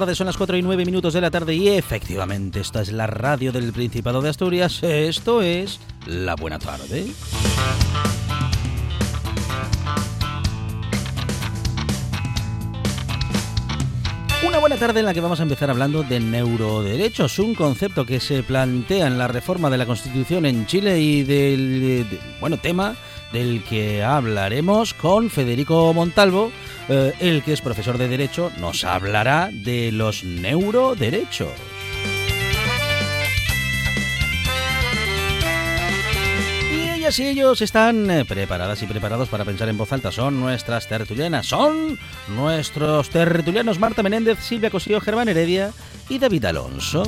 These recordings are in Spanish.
Tardes. Son las 4 y 9 minutos de la tarde y efectivamente esta es la radio del Principado de Asturias. Esto es La Buena Tarde. Una buena tarde en la que vamos a empezar hablando de neuroderechos, un concepto que se plantea en la reforma de la Constitución en Chile y del, de- bueno, tema del que hablaremos con Federico Montalvo, eh, el que es profesor de Derecho, nos hablará de los neuroderechos. Y ellas y ellos están eh, preparadas y preparados para pensar en voz alta. Son nuestras tertulianas. Son nuestros tertulianos Marta Menéndez, Silvia Cosillo, Germán Heredia y David Alonso.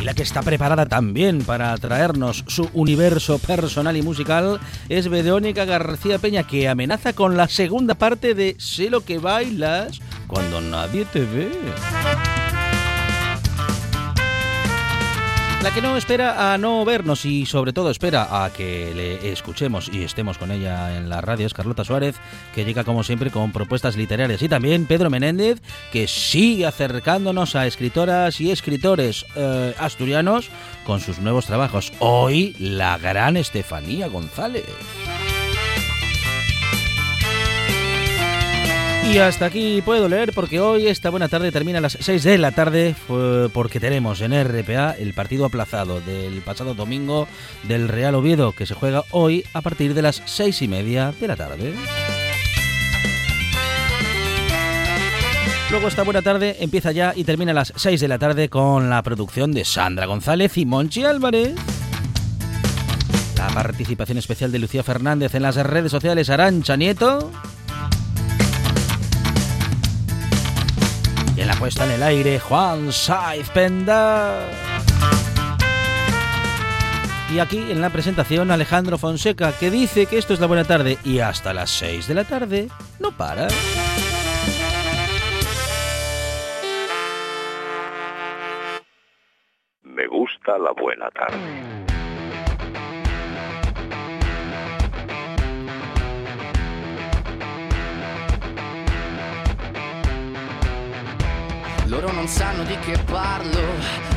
Y la que está preparada también para traernos su universo personal y musical es Verónica García Peña, que amenaza con la segunda parte de Sé lo que bailas cuando nadie te ve. La que no espera a no vernos y sobre todo espera a que le escuchemos y estemos con ella en la radio es Carlota Suárez, que llega como siempre con propuestas literarias. Y también Pedro Menéndez, que sigue acercándonos a escritoras y escritores eh, asturianos con sus nuevos trabajos. Hoy la gran Estefanía González. Y hasta aquí puedo leer porque hoy esta buena tarde termina a las 6 de la tarde porque tenemos en RPA el partido aplazado del pasado domingo del Real Oviedo que se juega hoy a partir de las 6 y media de la tarde. Luego esta buena tarde empieza ya y termina a las 6 de la tarde con la producción de Sandra González y Monchi Álvarez. La participación especial de Lucía Fernández en las redes sociales Arancha Nieto. Puesta en el aire, Juan Saiz Penda. Y aquí en la presentación, Alejandro Fonseca, que dice que esto es la buena tarde y hasta las 6 de la tarde no para. Me gusta la buena tarde. Loro non sanno di che parlo,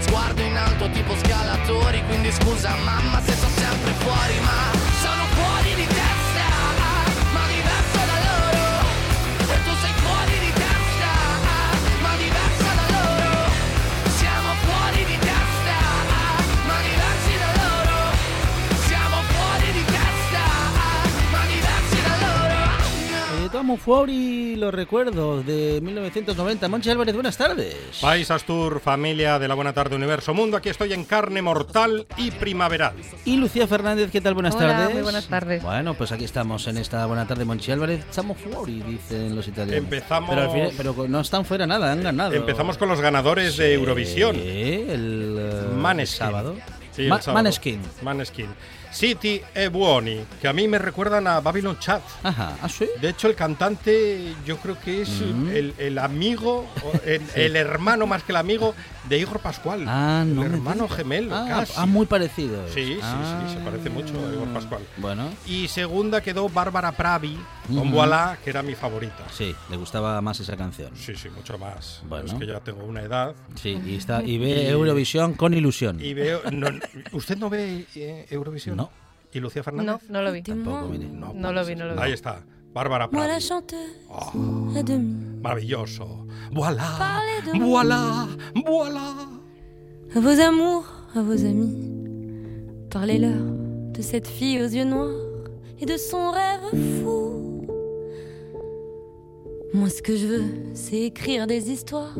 sguardo in alto tipo scalatori, quindi scusa mamma se sto sempre fuori, ma Tomo Fuori, los recuerdos de 1990. Monchi Álvarez, buenas tardes. País Astur, familia de la Buena Tarde Universo Mundo, aquí estoy en carne mortal y primaveral. Y Lucía Fernández, ¿qué tal? Buenas Hola, tardes. muy buenas tardes. Bueno, pues aquí estamos en esta buena tarde, Monchi Álvarez. Estamos fuori, dicen los italianos. Empezamos- Pero, al final- pero no están fuera nada, han ganado. Empezamos con los ganadores de Eurovisión. Sí, el, eh, sábado. Sí, el Ma- sábado. Maneskin. Maneskin. City e Buoni, que a mí me recuerdan a Babylon Chat. Ajá, ¿ah, sí? De hecho, el cantante yo creo que es Mm. el, el amigo, el, el hermano más que el amigo de Igor Pascual. Ah, no el hermano gemelo, Ah, casi. ah, muy parecido. Sí, sí, Ah. sí, se parece mucho a Igor Pascual. Bueno, Y segunda quedó Bárbara Pravi con. Voilà, que era mi favorita. sí, le gustaba más esa canción. Sí, sí, mucho más. Bueno. Es que ya tengo una edad. Sí, y, está, y ve Eurovisión con ilusión. Y veo. no, ¿Usted no ve eh, Eurovisión? No. ¿Y Lucía No, Fernández? no lo vi. Tampoco, mire. No, No lo vi, no lo vi. Ahí está. Bárbara chanteuse Oh, maravilloso. Voilà. Voilà. Voilà. À vos amours, à vos amis. Parlez-leur de cette fille aux yeux noirs et de son rêve fou. Moi, ce que je veux, c'est écrire des histoires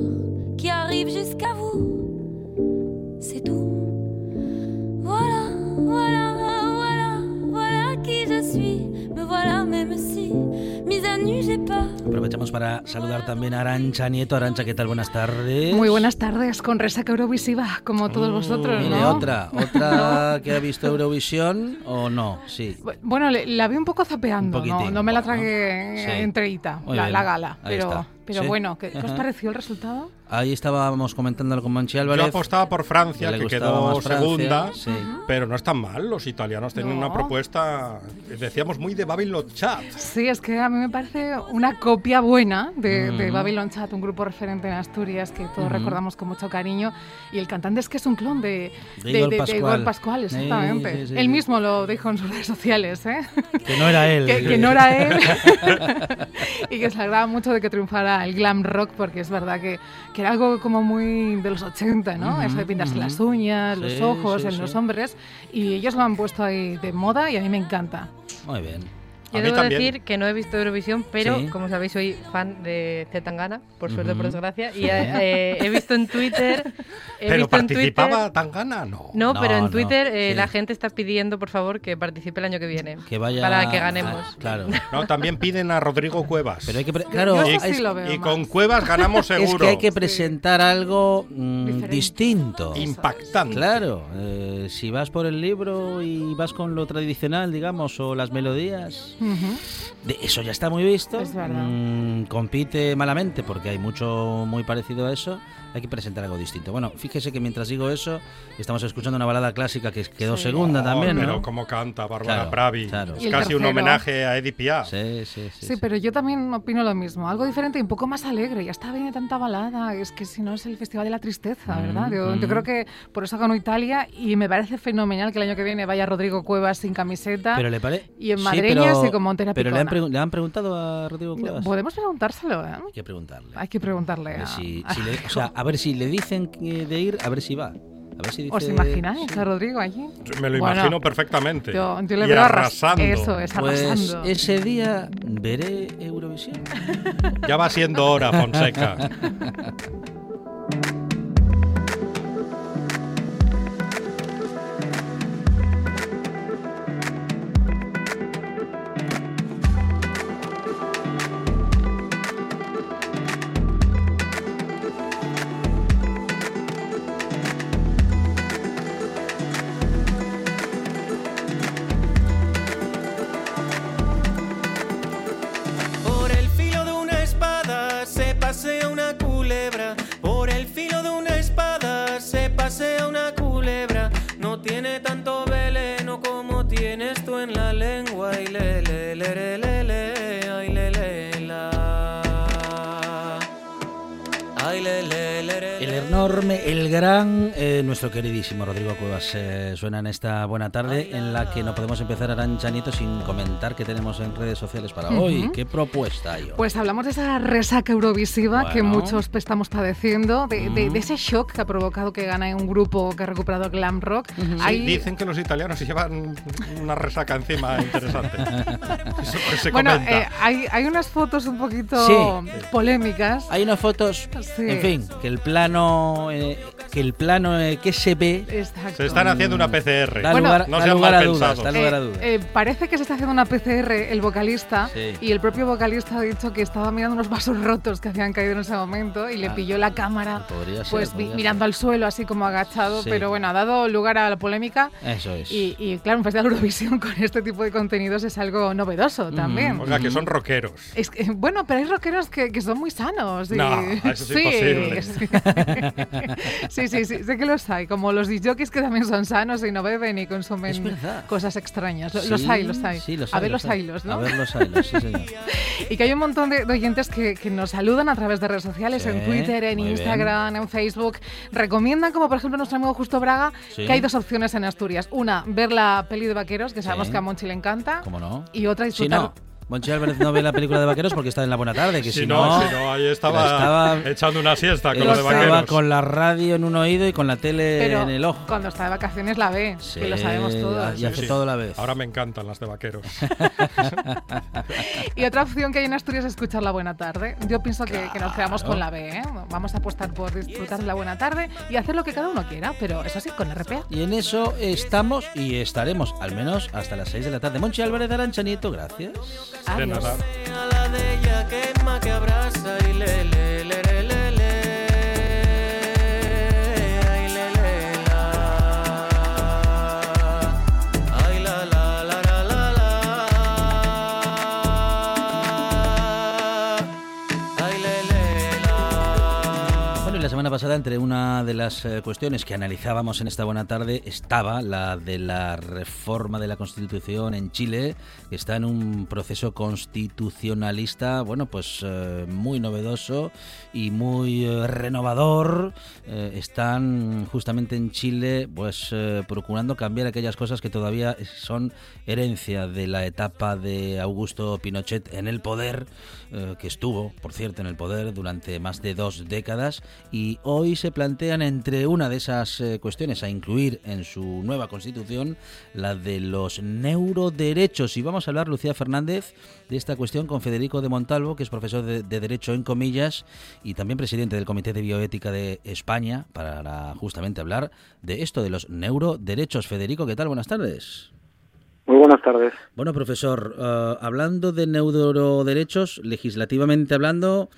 qui arrivent jusqu'à vous. C'est tout. Aprovechamos para saludar también a Arancha Nieto. Arancha, ¿qué tal? Buenas tardes. Muy buenas tardes, con resaca Eurovisiva, como todos vosotros, Mire, ¿no? otra, otra que ha visto Eurovisión o no, sí. Bu- Bueno, le- la vi un poco zapeando, Un ¿no? No me la bueno. tragué Sí. enterita, Muy la, la gala. ahí Pero, está. Pero Sí. bueno, ¿qué, qué os pareció el resultado? Ahí estábamos comentándolo con Monchi Yo Álvarez. apostaba por Francia, que gustaba quedó Francia, segunda. sí. Pero no es tan mal. Los italianos tienen No. una propuesta, decíamos, muy de Babylon Chat. Sí, es que a mí me parece una copia buena de, de Mm. Babylon Chat, un grupo referente en Asturias que todos Ujú. recordamos con mucho cariño. Y el cantante es que es un clon de, De Igor Pascual. Igor Pascual, exactamente. Sí, sí, sí, él sí. mismo lo dijo en sus redes sociales, ¿eh? Que no era él. que, que no era él y que se alegraba mucho de que triunfara el glam rock porque es verdad que, que era algo como muy de los 80, ¿no? Ujú, Eso de pintarse las uñas, los ojos sí, en sí. los hombres y ellos lo han puesto ahí de moda y a mí me encanta. Muy bien. Yo debo también. decir que no he visto Eurovisión, pero Sí. como sabéis soy fan de Zetangana, por suerte o por desgracia, y eh, he visto en Twitter... He ¿Pero visto en Twitter- participaba Tangana? No. No, No, pero en no, Twitter eh, sí. la gente está pidiendo, por favor, que participe el año que viene. Que vaya. Para que ganemos. Ah, claro. No, también piden a Rodrigo Cuevas. Pero hay que. Claro, Yo sí, es, sí lo veo y más. con Cuevas ganamos es seguro. que hay que presentar algo mm, distinto. Impactante. Claro, eh, si vas por el libro y vas con lo tradicional, digamos, o las melodías, Ujú. de eso ya está muy visto. Es verdad. Mm, compite malamente porque hay mucho muy parecido a eso. Hay que presentar algo distinto. Bueno, fíjese que mientras digo eso, estamos escuchando una balada clásica que quedó Sí. segunda Oh, también, Pero ¿no? cómo canta Bárbara Claro, Pravi. claro. Es casi un homenaje a Edith Piaf. Sí, sí, sí. Sí, sí. pero yo también opino lo mismo, algo diferente y un poco más alegre. Ya está bien de tanta balada, es que si no es el Festival de la Tristeza, Mm, ¿verdad? Yo, yo mm. creo que por eso ganó Italia y me parece fenomenal que el año que viene vaya Rodrigo Cuevas sin camiseta. Pero le parece. Y en madrileñas y con Montera Pero le han, le han preguntado a Rodrigo Cuevas. Podemos preguntárselo, ¿eh? Hay que preguntarle. Hay que preguntarle. A si, si le, o sea, a ver si le dicen de ir, a ver si va. A ver si dice, ¿Os imagináis sí. a Rodrigo allí? Me lo Bueno, imagino perfectamente. Yo, yo le y veo arras- arrasando. Eso, es Pues arrasando. ese día veré Eurovisión. Ya va siendo hora, Fonseca. el gran, nuestro queridísimo Rodrigo Cuevas eh, suena en esta buena tarde en la que no podemos empezar Arancha Nieto sin comentar qué tenemos en redes sociales para hoy. ¿Qué propuesta hay hoy? Pues hablamos de esa resaca eurovisiva que muchos estamos padeciendo, de, ese shock que ha provocado que gane un grupo que ha recuperado el glam rock. Hay- Dicen que los italianos se llevan una resaca encima interesante. Eso se bueno, eh, hay, hay unas fotos un poquito Sí. polémicas. Hay unas fotos, Sí. en fin, que el plano, eh, que que el plano eh, que se ve Exacto. Se están haciendo una PCR. da Bueno, lugar, no da sean lugar mal a dudas. Da lugar a Eh, dudas. eh, parece que se está haciendo una PCR el vocalista Sí. y el propio vocalista ha dicho que estaba mirando unos vasos rotos que habían caído en ese momento y le Ah. pilló la cámara Podría ser, pues podría mirando al suelo así como agachado, Sí. pero bueno, ha dado lugar a la polémica Eso es. y, y, claro, un festival de Eurovisión con este tipo de contenidos es algo novedoso también. O sea, que son rockeros. Es que, bueno, pero hay rockeros que, que son muy sanos. y- No, eso es imposible. Sí. sí, sí, sí, sé que los hay. Como los DJs que también son sanos y no beben y consumen cosas extrañas. Lo- Sí, los hay, los hay. Sí, los a hay, ver los los hay. hilos, ¿no? A ver los hilos, sí, señor. Y que hay un montón de, oyentes que, que nos saludan a través de redes sociales, Sí, en Twitter, en Instagram, en Facebook. Recomiendan, como por ejemplo nuestro amigo Justo Braga, Sí. que hay dos opciones en Asturias. Una, ver la peli de vaqueros, que sabemos Sí. que a Monchi le encanta. ¿Cómo no? Y otra, Si disfrutar. no, Monchi Álvarez no ve la película de vaqueros porque está en la buena tarde, que si, Si no, si no, ahí estaba, estaba- echando una siesta con lo de estaba vaqueros. con la radio en un oído y con la tele Pero en el ojo. cuando está de vacaciones la ve, Sí, que lo sabemos todos. Y hace todo la vez. Ahora me encantan las de vaqueros. Y otra opción que hay en Asturias es escuchar la buena tarde. Yo pienso que, que nos quedamos con la B, ¿eh? Vamos a apostar por disfrutar de la buena tarde y hacer lo que cada uno quiera, pero eso sí, con RPA. Y en eso estamos y estaremos, al menos hasta las 6 de la tarde. Monchi Álvarez Arancha Nieto, gracias. Adiós. nada. De ella y la semana pasada, entre una de las eh, cuestiones que analizábamos en esta buena tarde, estaba la de la reforma de la Constitución en Chile, que está en un proceso constitucionalista, bueno, pues eh, muy novedoso y muy eh, renovador. Están justamente en Chile, pues procurando cambiar aquellas cosas que todavía son herencia de la etapa de Augusto Pinochet en el poder, que estuvo, por cierto, en el poder durante más de dos décadas hoy se plantean entre una de esas eh, cuestiones a incluir en su nueva constitución la de los neuroderechos. Y vamos a hablar Lucía Fernández de esta cuestión con Federico de Montalvo que es profesor de, de derecho en comillas y también presidente del Comité de Bioética de España para justamente hablar de esto de los neuroderechos. Federico qué tal buenas tardes. Muy buenas tardes. bueno, profesor, eh, hablando de neuroderechos, legislativamente hablando,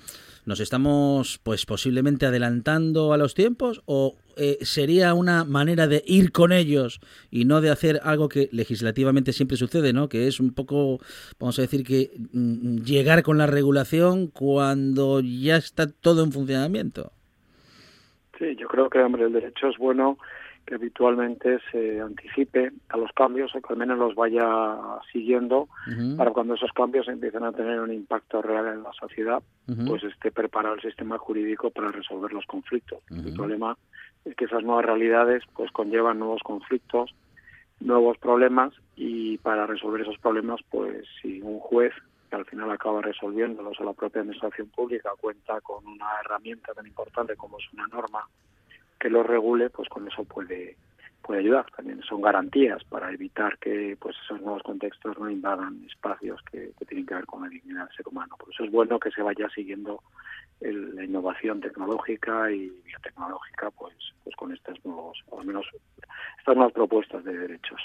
¿nos estamos pues posiblemente adelantando a los tiempos o eh, sería una manera de ir con ellos y no de hacer algo que legislativamente siempre sucede, ¿no? Que es un poco, vamos a decir que mm, llegar con la regulación cuando ya está todo en funcionamiento. Sí, yo creo que hombre, el derecho es bueno que habitualmente se anticipe a los cambios o que al menos los vaya siguiendo para cuando esos cambios empiecen a tener un impacto real en la sociedad, pues esté preparado el sistema jurídico para resolver los conflictos. El problema es que esas nuevas realidades pues conllevan nuevos conflictos, nuevos problemas y para resolver esos problemas pues si un juez que al final acaba resolviéndolos o la propia administración pública cuenta con una herramienta tan importante como es una norma que lo regule, pues con eso puede puede ayudar. También son garantías para evitar que pues esos nuevos contextos no invadan espacios que, que tienen que ver con la dignidad del ser humano. Por eso es bueno que se vaya siguiendo el- la innovación tecnológica y biotecnológica, pues pues con estas nuevos, o al menos estas nuevas propuestas de derechos.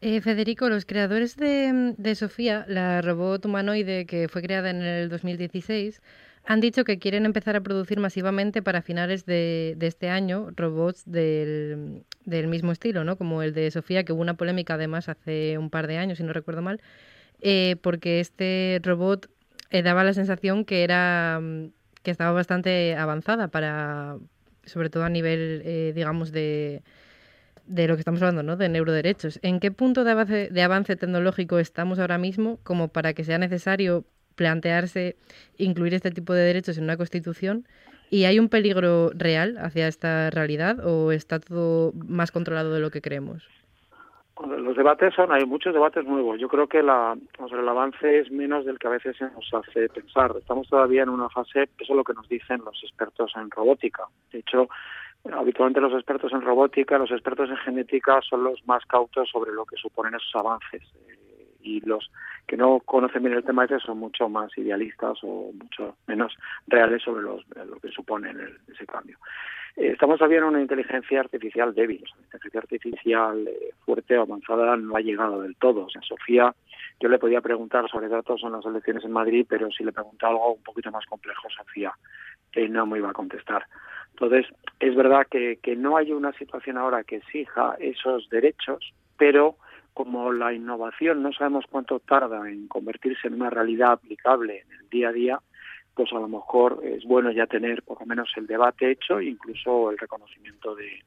Eh, Federico, los creadores de, de Sofía, la robot humanoide que fue creada en el 2016, han dicho que quieren empezar a producir masivamente para finales de, este año robots del, del mismo estilo, ¿no? Como el de Sofía, que hubo una polémica además hace un par de años, si no recuerdo mal, eh, porque este robot eh, daba la sensación que era mm, que estaba bastante avanzada para, sobre todo a nivel, eh, digamos, de de lo que estamos hablando, ¿no? De neuroderechos. ¿En qué punto de avance, de avance tecnológico estamos ahora mismo como para que sea necesario plantearse incluir este tipo de derechos en una constitución? ¿Y hay un peligro real hacia esta realidad o está todo más controlado de lo que creemos? Los debates son, hay muchos debates nuevos. Yo creo que la, el avance es menos del que a veces se nos hace pensar. Estamos todavía en una fase, eso es lo que nos dicen los expertos en robótica. De hecho, habitualmente los expertos en robótica, los expertos en genética son los más cautos sobre lo que suponen esos avances. Y los que no conocen bien el tema ese son mucho más idealistas o mucho menos reales sobre los, lo que supone el, ese cambio. Eh, estamos todavía una inteligencia artificial débil, la inteligencia artificial eh, fuerte o avanzada no ha llegado del todo. O sea, Sofía, yo le podía preguntar sobre datos en las elecciones en Madrid, pero si le preguntaba algo un poquito más complejo, Sofía eh, no me iba a contestar. Entonces, es verdad que, que no hay una situación ahora que exija esos derechos, pero como la innovación no sabemos cuánto tarda en convertirse en una realidad aplicable en el día a día, pues a lo mejor es bueno ya tener por lo menos el debate hecho e incluso el reconocimiento de,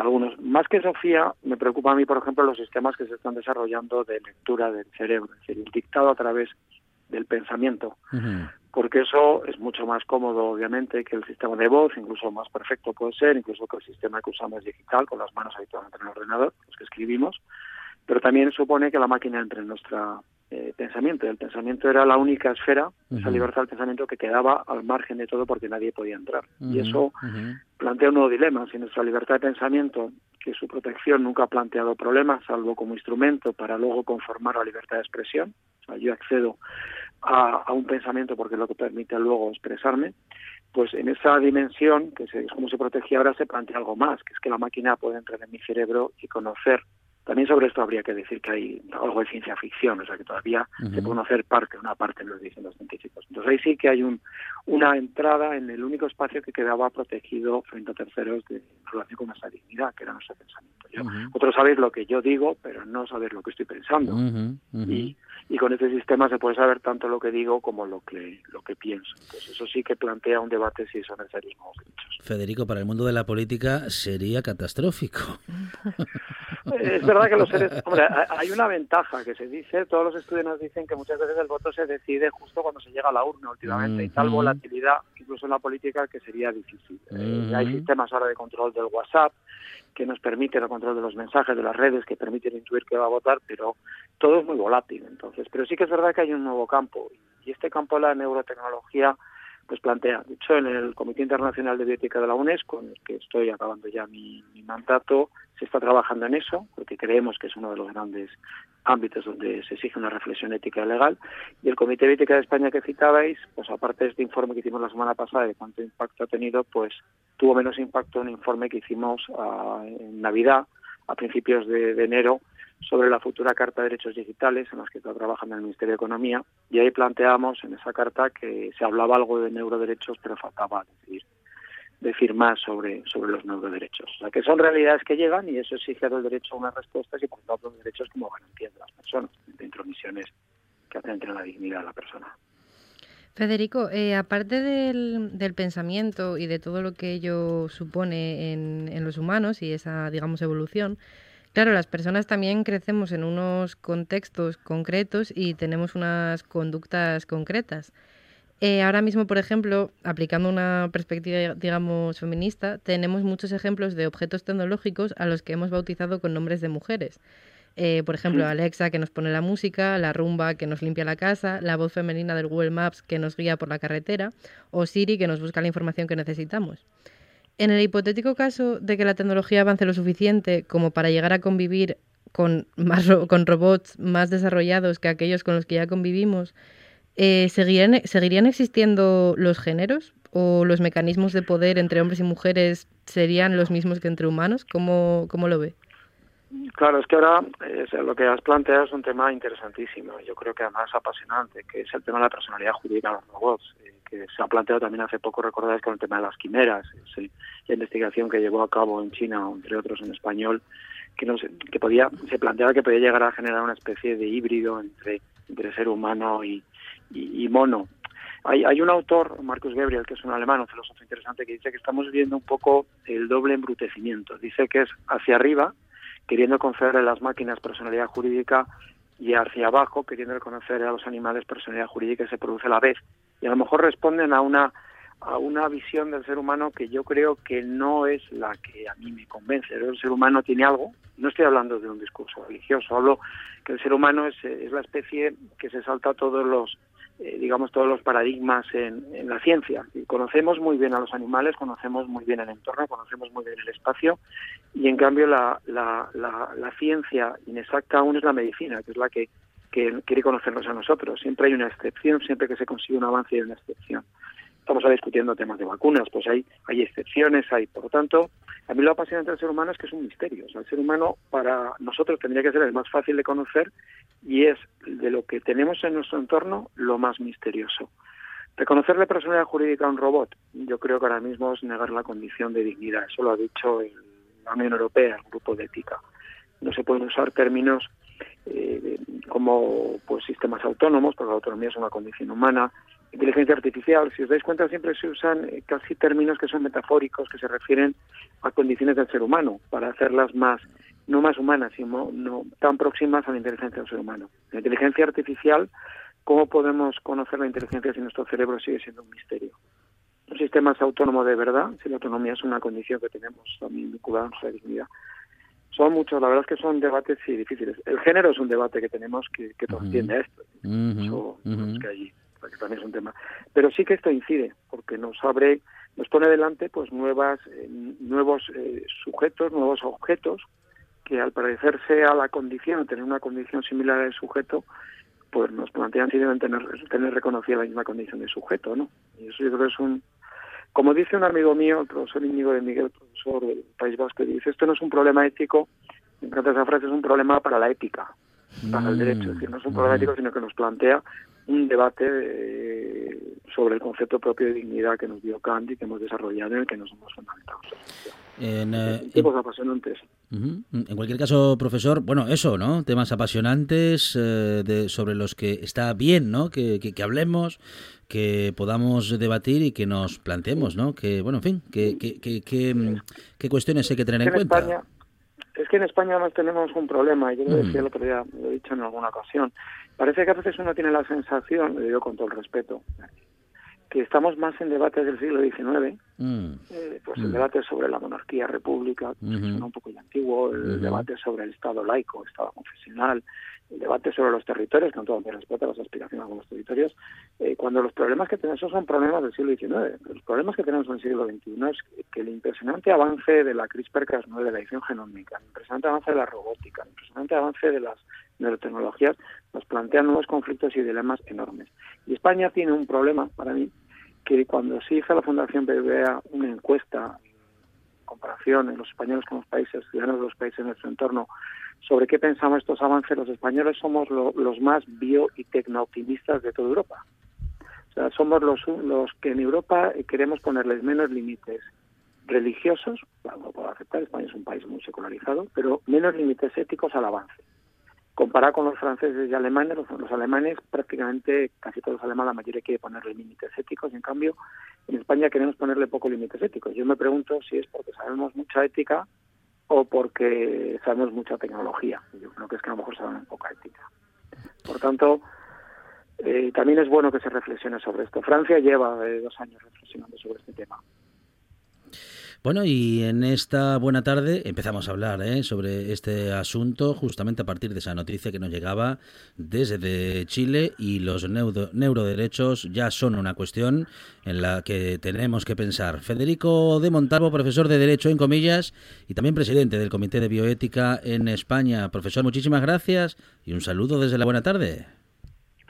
algunos. Más que Sofía, me preocupa a mí, por ejemplo, los sistemas que se están desarrollando de lectura del cerebro, es decir, el dictado a través del pensamiento, porque eso es mucho más cómodo, obviamente, que el sistema de voz, incluso más perfecto puede ser, incluso que el sistema que usamos digital, con las manos habitualmente en el ordenador, los que escribimos, pero también supone que la máquina entre en nuestra eh, pensamiento. El pensamiento era la única esfera, esa libertad del pensamiento que quedaba al margen de todo porque nadie podía entrar. Y eso plantea un nuevo dilema. Si nuestra libertad de pensamiento, que su protección nunca ha planteado problemas, salvo como instrumento para luego conformar la libertad de expresión, o sea, yo accedo a, un pensamiento porque es lo que permite luego expresarme, pues en esa dimensión, que es como se protegía ahora, se plantea algo más, que es que la máquina puede entrar en mi cerebro y conocer también sobre esto habría que decir que hay algo de ciencia ficción, o sea que todavía se puede hacer parte, una parte, nos dicen los científicos. Entonces ahí sí que hay un, una entrada en el único espacio que quedaba protegido frente a terceros de relación con nuestra dignidad, que era nuestro pensamiento. Yo, Otros sabéis lo que yo digo, pero no sabéis lo que estoy pensando. Y, y con este sistema se puede saber tanto lo que digo como lo que lo que pienso. Entonces eso sí que plantea un debate si son necesarios. Federico, para el mundo de la política sería catastrófico. Es verdad que los seres... Hombre, hay una ventaja que se dice, todos los estudios nos dicen que muchas veces el voto se decide justo cuando se llega a la urna últimamente, y tal volatilidad, incluso en la política, que sería difícil. Eh, hay sistemas ahora de control del WhatsApp, que nos permiten el control de los mensajes de las redes, que permiten intuir que va a votar, pero todo es muy volátil. Entonces, pero sí que es verdad que hay un nuevo campo y este campo la neurotecnología pues plantea. De hecho, en el Comité Internacional de Bioética de la UNESCO, en el que estoy acabando ya mi, mandato, se está trabajando en eso, porque creemos que es uno de los grandes ámbitos donde se exige una reflexión ética y legal. Y el Comité de Bioética de España que citabais, pues aparte de este informe que hicimos la semana pasada de cuánto impacto ha tenido, pues tuvo menos impacto un informe que hicimos ah, en Navidad, a principios de enero, sobre la futura Carta de Derechos Digitales, en las que está trabajando el Ministerio de Economía, y ahí planteamos en esa carta que se hablaba algo de neuroderechos, pero faltaba decir, más sobre, sobre los neuroderechos. O sea, que son realidades que llegan y eso exige el derecho a unas respuestas y por tanto los derechos como garantía de las personas, de intromisiones que atenten a la dignidad de la persona. Federico, eh, aparte del, del, pensamiento y de todo lo que ello supone en, en los humanos y esa, digamos, evolución, Claro, las personas también crecemos en unos contextos concretos y tenemos unas conductas concretas. Eh, ahora mismo, por ejemplo, aplicando una perspectiva, digamos, feminista, tenemos muchos ejemplos de objetos tecnológicos a los que hemos bautizado con nombres de mujeres. Eh, por ejemplo, Alexa que nos pone la música, la rumba que nos limpia la casa, la voz femenina del Google Maps que nos guía por la carretera o Siri que nos busca la información que necesitamos. En el hipotético caso de que la tecnología avance lo suficiente como para llegar a convivir con, más con robots más desarrollados que aquellos con los que ya convivimos, eh, ¿seguirían, ¿seguirían existiendo los géneros o los mecanismos de poder entre hombres y mujeres serían los mismos que entre humanos? ¿Cómo, cómo lo ve? Claro, es que ahora lo que has planteado es un tema interesantísimo, yo creo que además apasionante, que es el tema de la personalidad jurídica de los robots, eh, que se ha planteado también hace poco, recordáis, con el tema de las quimeras, la investigación que llevó a cabo en China, entre otros en español, que, no se, que podía, se planteaba que podía llegar a generar una especie de híbrido entre, entre ser humano y, y, mono. Hay, hay un autor, Marcus Gabriel, que es un alemán, un filósofo interesante, que dice que estamos viendo un poco el doble embrutecimiento. Dice que es hacia arriba, queriendo conceder a las máquinas personalidad jurídica y hacia abajo, queriendo reconocer a los animales personalidad jurídica, se produce a la vez. Y a lo mejor responden a una a una visión del ser humano que yo creo que no es la que a mí me convence. El ser humano tiene algo, no estoy hablando de un discurso religioso, hablo que el ser humano es, es la especie que se salta todos los eh, digamos, todos los paradigmas en, en, la ciencia. conocemos muy bien a los animales, conocemos muy bien el entorno, conocemos muy bien el espacio, y en cambio la, la, la, ciencia inexacta aún es la medicina, que es la que, que quiere conocernos a nosotros. Siempre hay una excepción, siempre que se consigue un avance hay una excepción. Estamos discutiendo temas de vacunas, pues hay, hay excepciones, hay, por lo tanto, a mí lo apasionante del ser humano es que es un misterio. O sea, el ser humano para nosotros tendría que ser el más fácil de conocer y es de lo que tenemos en nuestro entorno lo más misterioso. Reconocerle personalidad jurídica a un robot, yo creo que ahora mismo es negar la condición de dignidad. Eso lo ha dicho la Unión Europea, el grupo de ética. No se pueden usar términos eh, como pues sistemas autónomos, porque la autonomía es una condición humana, inteligencia artificial, si os dais cuenta siempre se usan eh, casi términos que son metafóricos, que se refieren a condiciones del ser humano, para hacerlas más, no más humanas, sino no tan próximas a la inteligencia del ser humano. La inteligencia artificial, ¿cómo podemos conocer la inteligencia si nuestro cerebro sigue siendo un misterio? Un sistema es autónomo de verdad, si la autonomía es una condición que tenemos también vinculada a nuestra dignidad. Son muchos, la verdad es que son debates sí, difíciles. El género es un debate que tenemos que, que trasciende a esto. Eso, que allí que también es un tema. Pero sí que esto incide, porque nos abre, nos pone delante pues nuevas, eh, nuevos eh, sujetos, nuevos objetos, que al parecerse a la condición, tener una condición similar al sujeto, pues nos plantean si deben tener, tener reconocida la misma condición de sujeto, ¿no? Y eso yo creo que es un... Como dice un amigo mío, el profesor Íñigo de Miguel, profesor del País Vasco, dice, esto no es un problema ético, me encanta esa frase, es un problema para la ética, para el derecho, es decir, no es un problema ético, sino que nos plantea un debate eh, sobre el concepto propio de dignidad que nos dio Kant y que hemos desarrollado en el que nos hemos fundamentado. En, eh, apasionantes. En cualquier caso, profesor, bueno, eso, ¿no? Temas apasionantes eh, de, sobre los que está bien, ¿no? Que, que, hablemos, que podamos debatir y que nos planteemos, ¿no? Que, bueno, en fin, que, que, que, cuestiones hay que tener en, cuenta. Es que en España nos tenemos un problema, y yo lo decía el otro día, lo he dicho en alguna ocasión, Parece que a veces uno tiene la sensación, lo digo con todo el respeto, que estamos más en debates del siglo XIX, mm. eh, pues el mm. debate sobre la monarquía república, que suena un poco ya antiguo, el debate sobre el Estado laico, Estado confesional, el debate sobre los territorios, con todo mi respeto a las aspiraciones de los territorios, eh, cuando los problemas que tenemos son problemas del siglo XIX. Los problemas que tenemos en el siglo XXI es que el impresionante avance de la CRISPR-Cas9, de la edición genómica, el impresionante avance de la robótica, el impresionante avance de las neurotecnologías, nos plantean nuevos conflictos y dilemas enormes. Y España tiene un problema, para mí, que cuando se hizo la Fundación BBVA una encuesta en comparación en los españoles con los países, ciudadanos de los países en nuestro entorno, sobre qué pensamos estos avances, los españoles somos los más bio y tecno-optimistas de toda Europa. O sea, somos los, los que en Europa queremos ponerles menos límites religiosos, no puedo aceptar, España es un país muy secularizado, pero menos límites éticos al avance. Comparado con los franceses y alemanes, los, alemanes prácticamente, casi todos los alemanes, la mayoría quiere ponerle límites éticos, y en cambio en España queremos ponerle pocos límites éticos. Yo me pregunto si es porque sabemos mucha ética o porque sabemos mucha tecnología. Yo creo que es que a lo mejor sabemos poca ética. Por tanto, eh, también es bueno que se reflexione sobre esto. Francia lleva eh, dos años reflexionando sobre este tema. Bueno, y en esta buena tarde empezamos a hablar ¿eh? sobre este asunto justamente a partir de esa noticia que nos llegaba desde Chile y los neuroderechos ya son una cuestión en la que tenemos que pensar. Federico de Montalvo, profesor de Derecho en comillas y también presidente del Comité de Bioética en España. Profesor, muchísimas gracias y un saludo desde la buena tarde.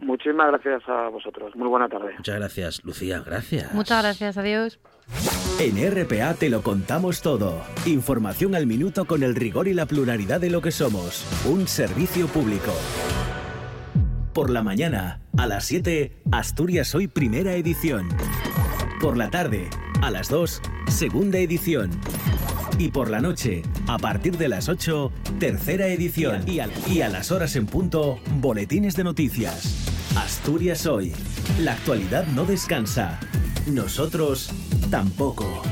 Muchísimas gracias a vosotros. Muy buena tarde. Muchas gracias, Lucía. Gracias. Muchas gracias. Adiós. En RPA te lo contamos todo. Información al minuto con el rigor y la pluralidad de lo que somos. Un servicio público. Por la mañana, a las 7, Asturias Hoy Primera Edición. Por la tarde, a las 2, Segunda Edición. Y por la noche, a partir de las 8, Tercera Edición. Y a, y a las horas en punto, Boletines de Noticias. Asturias Hoy. La actualidad no descansa. Nosotros tampoco.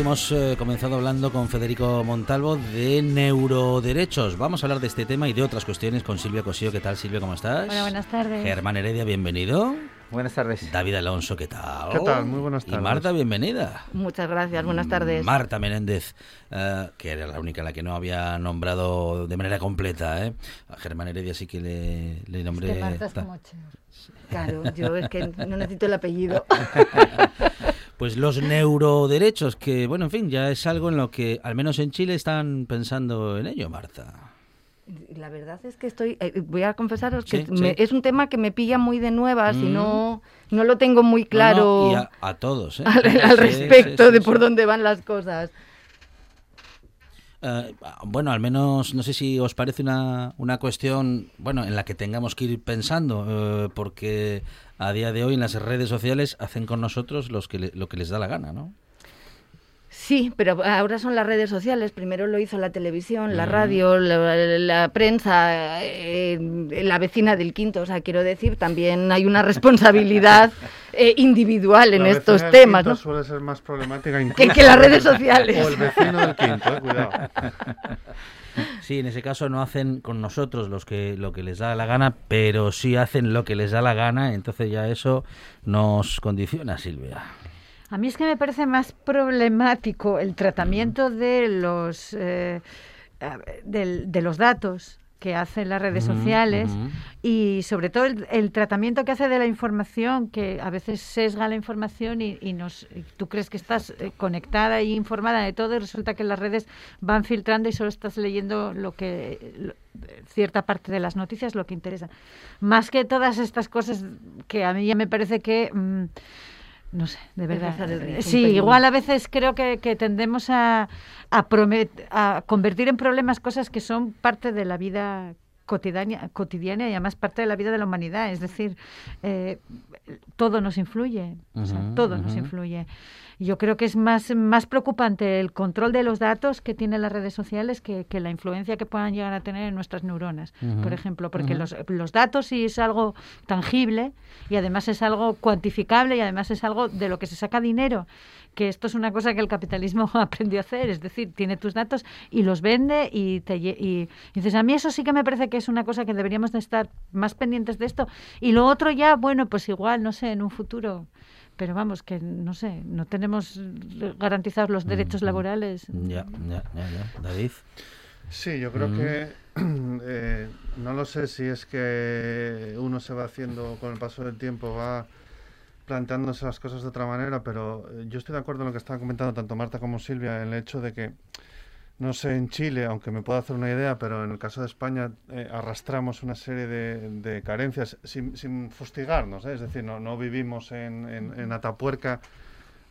Hemos eh, comenzado hablando con Federico Montalvo de neuroderechos. Vamos a hablar de este tema y de otras cuestiones con Silvia Cosío. ¿Qué tal, Silvia? ¿Cómo estás? Hola, buenas tardes. Germán Heredia, bienvenido. Buenas tardes. David Alonso, ¿qué tal? ¿Qué tal? Muy buenas tardes. Y Marta, bienvenida. Muchas gracias, buenas tardes. Marta Menéndez, eh, que era la única la que no había nombrado de manera completa. ¿eh? A Germán Heredia sí que le, le nombré. Es que Marta es como. Claro, yo es que no necesito el apellido. Pues los neuroderechos, que bueno, en fin, ya es algo en lo que al menos en Chile están pensando en ello, Marta. La verdad es que estoy, eh, voy a confesaros que Sí, me- sí. es un tema que me pilla muy de nuevas y Mm. no, no lo tengo muy claro No, no, y a, a todos, ¿eh? al, respecto sí, de por dónde van las cosas. Eh, bueno, al menos no sé si os parece una, una cuestión, bueno, en la que tengamos que ir pensando, eh, porque a día de hoy en las redes sociales hacen con nosotros los que le- lo que les da la gana, ¿no? Sí, pero ahora son las redes sociales. Primero lo hizo la televisión, la radio, la, la prensa, eh, la vecina del quinto. O sea, quiero decir, también hay una responsabilidad eh, individual en La estos vecina del temas, quinto ¿no? suele ser más problemática Que- que las redes sociales. O el vecino del quinto, eh, cuidado. Sí, en ese caso no hacen con nosotros los que, lo que les da la gana, pero sí hacen lo que les da la gana, entonces ya eso nos condiciona, Silvia. A mí es que me parece más problemático el tratamiento de los eh, del- de los datos que hacen las redes sociales y sobre todo el, el tratamiento que hace de la información, que a veces sesga la información y, y nos y tú crees que estás eh, conectada y informada de todo y resulta que las redes van filtrando y solo estás leyendo lo que lo- cierta parte de las noticias lo que interesa. Más que todas estas cosas que a mí ya me parece que mm, no sé, de verdad. Sí, igual a veces creo que, que tendemos a, a, promet- a convertir en problemas cosas que son parte de la vida cotidiana, cotidiana y además parte de la vida de la humanidad. Es decir, eh, todo nos influye, o sea, todo nos influye. Yo creo que es más, más preocupante el control de los datos que tienen las redes sociales que, que la influencia que puedan llegar a tener en nuestras neuronas, por ejemplo, porque ujú. los, los datos sí es algo tangible y además es algo cuantificable y además es algo de lo que se saca dinero, que esto es una cosa que el capitalismo aprendió a hacer, es decir, tiene tus datos y los vende y te y, y dices, a mí eso sí que me parece que es una cosa que deberíamos de estar más pendientes de esto y lo otro ya, bueno, pues igual, no sé, en un futuro pero vamos, que no sé, no tenemos garantizados los derechos laborales. Ya, ya, ya, ya. David. Sí, yo creo Mm. que eh, no lo sé si es que uno se va haciendo con el paso del tiempo, va planteándose las cosas de otra manera, pero eh, yo estoy de acuerdo en lo que estaban comentando tanto Marta como Silvia, en el hecho de que, no sé, en Chile, aunque me pueda hacer una idea, pero en el caso de España eh, arrastramos una serie de, carencias sin, fustigarnos, ¿eh? es decir, no, vivimos en, Atapuerca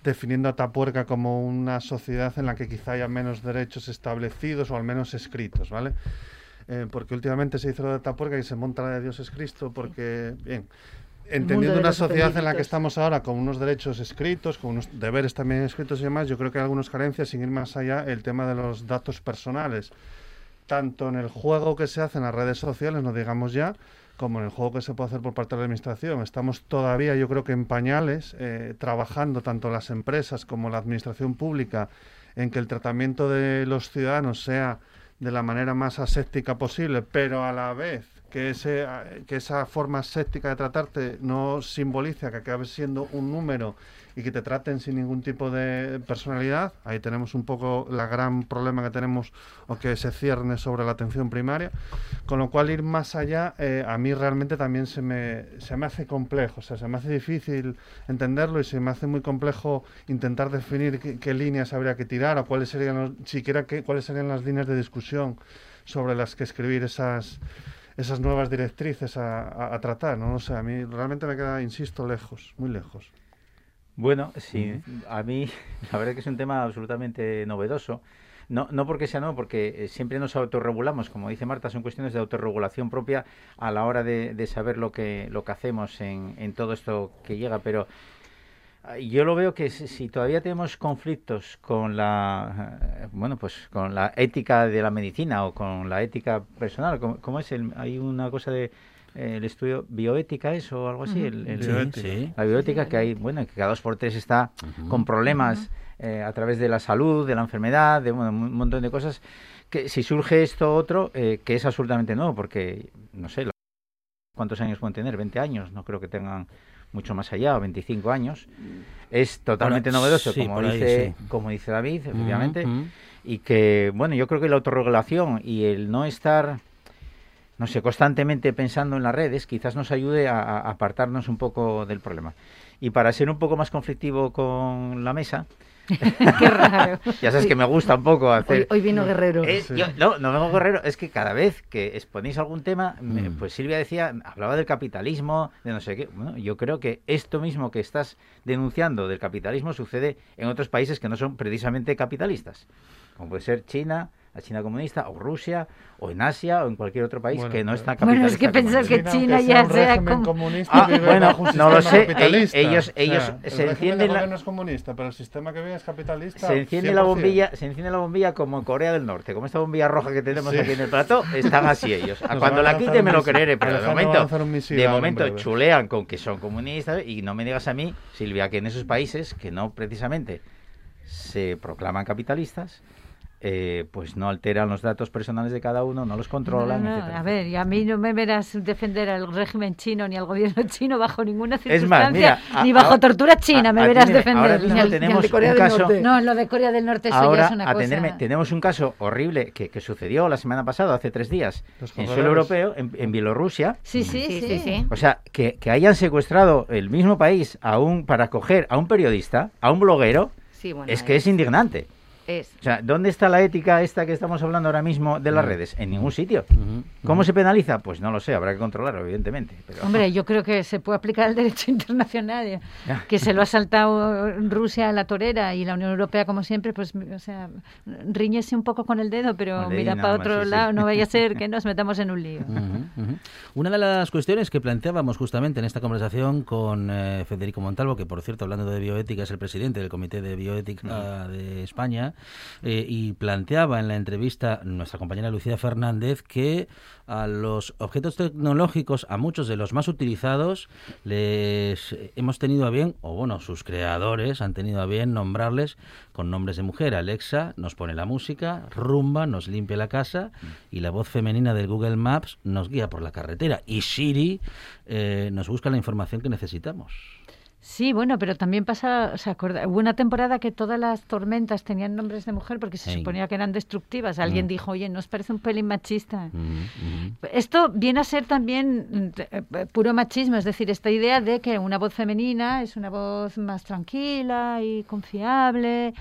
definiendo Atapuerca como una sociedad en la que quizá haya menos derechos establecidos o al menos escritos, ¿vale? Eh, porque últimamente se dice lo de Atapuerca y se monta la de Dios es Cristo, porque, bien, entendiendo una sociedad en la que estamos ahora con unos derechos escritos, con unos deberes también escritos y demás, yo creo que hay algunas carencias, sin ir más allá, el tema de los datos personales, tanto en el juego que se hace en las redes sociales, no digamos ya, como en el juego que se puede hacer por parte de la administración. Estamos todavía, yo creo que en pañales, eh, trabajando tanto las empresas como la administración pública en que el tratamiento de los ciudadanos sea de la manera más aséptica posible, pero a la vez que, ese, que esa forma aséptica de tratarte no simboliza que acabes siendo un número y que te traten sin ningún tipo de personalidad. Ahí tenemos un poco la gran problema que tenemos o que se cierne sobre la atención primaria. Con lo cual ir más allá eh, a mí realmente también se me, se me hace complejo, o sea, se me hace difícil entenderlo y se me hace muy complejo intentar definir qué, qué líneas habría que tirar o cuáles serían, siquiera qué, cuáles serían las líneas de discusión sobre las que escribir esas esas nuevas directrices a, a- a tratar, ¿no? O sea, a mí realmente me queda, insisto, lejos, muy lejos. Bueno, sí, a mí la verdad que es un tema absolutamente novedoso. No, no porque sea no, porque eh, siempre nos autorregulamos, como dice Marta, son cuestiones de autorregulación propia a la hora de, de saber lo que, lo que hacemos en, en todo esto que llega, pero yo lo veo que si, todavía tenemos conflictos con la eh, bueno pues con la ética de la medicina o con la ética personal, ¿cómo, cómo es el, hay una cosa de eh, el estudio bioética es o algo así, el, el- Sí, sí. la bioética que hay, bueno, que cada dos por tres está con problemas eh, a través de la salud, de la enfermedad, de bueno, un montón de cosas, que si surge esto otro, eh, que es absolutamente nuevo, porque, no sé, ¿cuántos años pueden tener? 20 años, no creo que tengan mucho más allá, o 25 años. Es totalmente Ahora, novedoso, sí, como, ahí, dice, sí. como dice David, efectivamente. Y que, bueno, yo creo que la autorregulación y el no estar, no sé, constantemente pensando en las redes, quizás nos ayude a, a apartarnos un poco del problema. Y para ser un poco más conflictivo con la mesa, Qué raro. ya sabes que me gusta un poco hacer... Hoy, hoy vino Guerrero. Eh, yo- no, no vengo guerrero, es que cada vez que exponéis algún tema, me- pues Silvia decía, hablaba del capitalismo, de no sé qué. Bueno, yo creo que esto mismo que estás denunciando del capitalismo sucede en otros países que no son precisamente capitalistas, como puede ser China, la China comunista, o Rusia, o en Asia, o en cualquier otro país Bueno, que no está Bueno, capitalista. es que pensar que China ya sea comunista Ah, vive bueno, bajo un no lo sé, capitalista. ellos- O sea, ellos el se encienden de la- gobierno es comunista, pero el sistema que vive es capitalista. Se enciende la 100%. bombilla, se enciende la bombilla como en Corea del Norte, como esta bombilla roja que tenemos Sí. aquí en el plato, están así ellos. Nos Cuando la quite me lo creeré, pero de momento, de momento chulean con que son comunistas y no me digas a mí, Silvia, que en esos países que no precisamente se proclaman capitalistas, eh, pues no alteran los datos personales de cada uno, no los controlan, No, no, etcétera. a ver, y a mí no me verás defender al régimen chino ni al gobierno chino bajo ninguna Es circunstancia, más, mira, a- ni bajo ahora- tortura china a- me verás ahora defender. al tenemos de Corea un del caso- Norte. No, lo de Corea del Norte eso Ahora, ya es una atenderme, cosa... tenemos un caso horrible que, que sucedió la semana pasada, hace tres días, en suelo europeo, en, en Bielorrusia. Sí, sí, sí. Sí, sí, sí. O sea, que, que hayan secuestrado el mismo país a un, para coger a un periodista, a un bloguero, Sí, bueno, es que es indignante. Es. O sea, ¿dónde está la ética esta que estamos hablando ahora mismo de las Mm. redes? En ningún sitio. ¿Cómo se penaliza? Pues no lo sé, habrá que controlarlo, evidentemente. Pero... Hombre, yo creo que se puede aplicar el derecho internacional, Ya. que se lo ha saltado Rusia a la torera y la Unión Europea, como siempre, pues, o sea, riñese un poco con el dedo, pero mira para más, otro sí, sí. lado, no vaya a ser que nos metamos en un lío. Una de las cuestiones que planteábamos justamente en esta conversación con eh, Federico Montalvo, que por cierto, hablando de bioética, es el presidente del Comité de Bioética de España, eh, y planteaba en la entrevista nuestra compañera Lucía Fernández que a los objetos tecnológicos, a muchos de los más utilizados, les hemos tenido a bien, o bueno, sus creadores han tenido a bien nombrarles con nombres de mujer. Alexa nos pone la música, Rumba nos limpia la casa y la voz femenina del Google Maps nos guía por la carretera. Y Siri eh, nos busca la información que necesitamos. Sí, bueno, pero también pasa, ¿se acuerda? Hubo una temporada que todas las tormentas tenían nombres de mujer porque se Sí. suponía que eran destructivas. Alguien Mm. dijo, oye, ¿nos parece un pelín machista? Ujú, ujú. Esto viene a ser también mm, eh, puro machismo, es decir, esta idea de que una voz femenina es una voz más tranquila y confiable.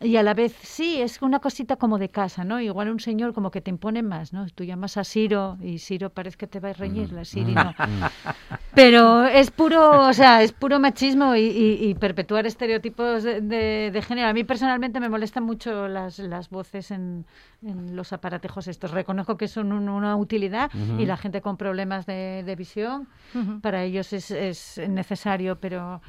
Y a la vez, sí, es una cosita como de casa, ¿no? Igual un señor como que te impone más, ¿no? Tú llamas a Siro y Siro parece que te va a reñir, la Siri no. Pero es puro, o sea, es puro machismo y, y- y perpetuar estereotipos de, de- de género. A mí personalmente me molestan mucho las, las voces en, en los aparatejos estos. Reconozco que son un- una utilidad Ujú. y la gente con problemas de, de visión, para ellos es, es necesario, pero...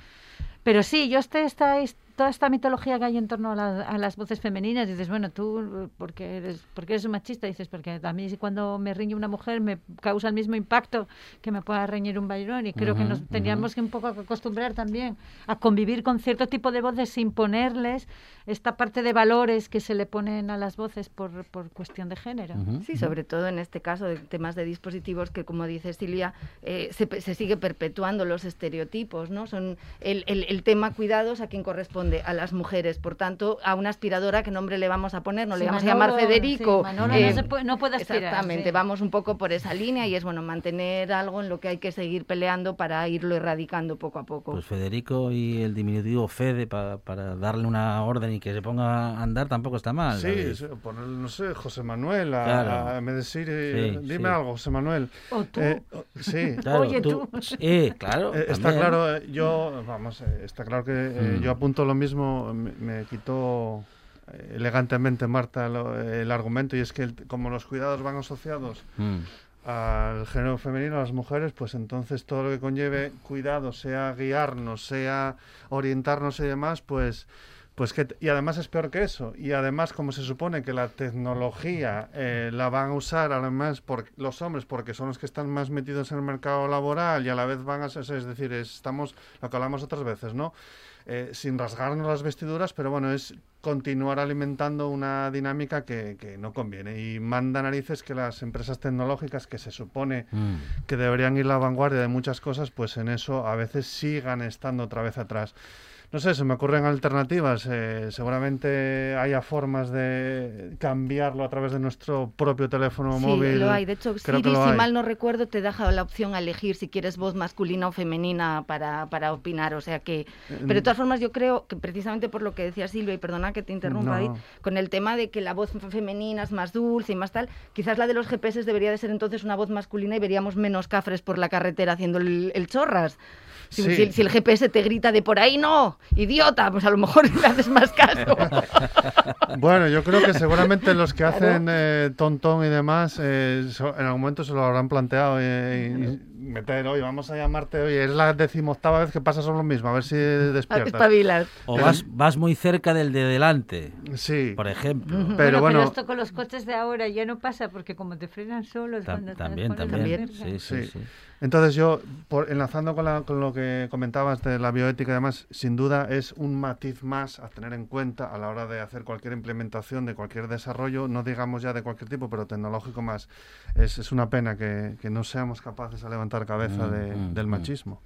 Pero sí, yo este, esta, toda esta mitología que hay en torno a, la- a las voces femeninas, dices, bueno, tú, porque eres, porque eres un machista? Dices, porque a mí cuando me riñe una mujer me causa el mismo impacto que me pueda reñir un bailón y creo que nos teníamos que un poco acostumbrar también a convivir con cierto tipo de voces sin ponerles esta parte de valores que se le ponen a las voces por, por cuestión de género. Sí, sobre todo en este caso de temas de dispositivos que, como dice Silvia, eh, se, se sigue perpetuando los estereotipos, ¿no? Son el, el- el tema cuidados a quien corresponde, a las mujeres. Por tanto, a una aspiradora, ¿qué nombre le vamos a poner? No le Sí, vamos a Manolo, llamar Federico. sí, Manolo eh, no, se puede, no puede aspirar. Exactamente, sí. vamos un poco por esa línea y es bueno mantener algo en lo que hay que seguir peleando para irlo erradicando poco a poco. Pues Federico y el diminutivo Fede pa- para darle una orden y que se ponga a andar tampoco está mal. Sí, poner, no sé, José Manuel, a, Claro. a- en vez de Siri, Sí, dime sí. algo, José Manuel. O tú. Eh, o- sí. Claro, Oye, tú, tú. eh, claro. Eh, está claro, eh, yo, vamos, eh, está claro que eh, Mm. yo apunto lo mismo, me, me quitó eh, elegantemente Marta lo- el argumento y es que el- como los cuidados van asociados Mm. al género femenino, a las mujeres, pues entonces todo lo que conlleve cuidado, sea guiarnos, sea orientarnos y demás, pues Pues que, y además es peor que eso. Y además, como se supone que la tecnología eh, la van a usar además por los hombres, porque son los que están más metidos en el mercado laboral y a la vez van a ser, es decir, estamos, lo que hablamos otras veces, ¿no? Eh, sin rasgarnos las vestiduras, pero bueno, es continuar alimentando una dinámica que, que, no conviene. Y manda narices que las empresas tecnológicas, que se supone Mm. que deberían ir a la vanguardia de muchas cosas, pues en eso a veces sigan estando otra vez atrás. No sé, se me ocurren alternativas. eh, seguramente haya formas de cambiarlo a través de nuestro propio teléfono Sí, móvil. lo hay. De hecho, Siri, si hay. mal no recuerdo, te deja la opción a elegir si quieres voz masculina o femenina para, para opinar. O sea que. Pero de todas formas, yo creo que precisamente por lo que decía Silvia, y perdona que te interrumpa, No. David, con el tema de que la voz fe- femenina es más dulce y más tal, quizás la de los GPS debería de ser entonces una voz masculina y veríamos menos cafres por la carretera haciendo el, el chorras. Si, Sí. si- si el GPS te grita de por ahí no, idiota, pues a lo mejor le haces más caso. Bueno, yo creo que seguramente los que hacen eh, tontón y demás, eh, so- en algún momento se lo habrán planteado eh, y, meter, oye, vamos a llamarte, oye, es la decimoctava vez que pasa sobre lo mismo, a ver si despiertas. O vas, vas muy cerca del de delante, Sí, por ejemplo. pero bueno, bueno, esto con los coches de ahora ya no pasa porque como te frenan solos Tam- cuando también, también. cerca. Sí, sí, Sí. sí. Entonces yo, por- enlazando con, la- con lo que comentabas de la bioética y demás, sin duda es un matiz más a tener en cuenta a la hora de hacer cualquier implementación de cualquier desarrollo, no digamos ya de cualquier tipo, pero tecnológico más. Es, es una pena que, que no seamos capaces a levantar cabeza Mm, de- mm, del mm. machismo.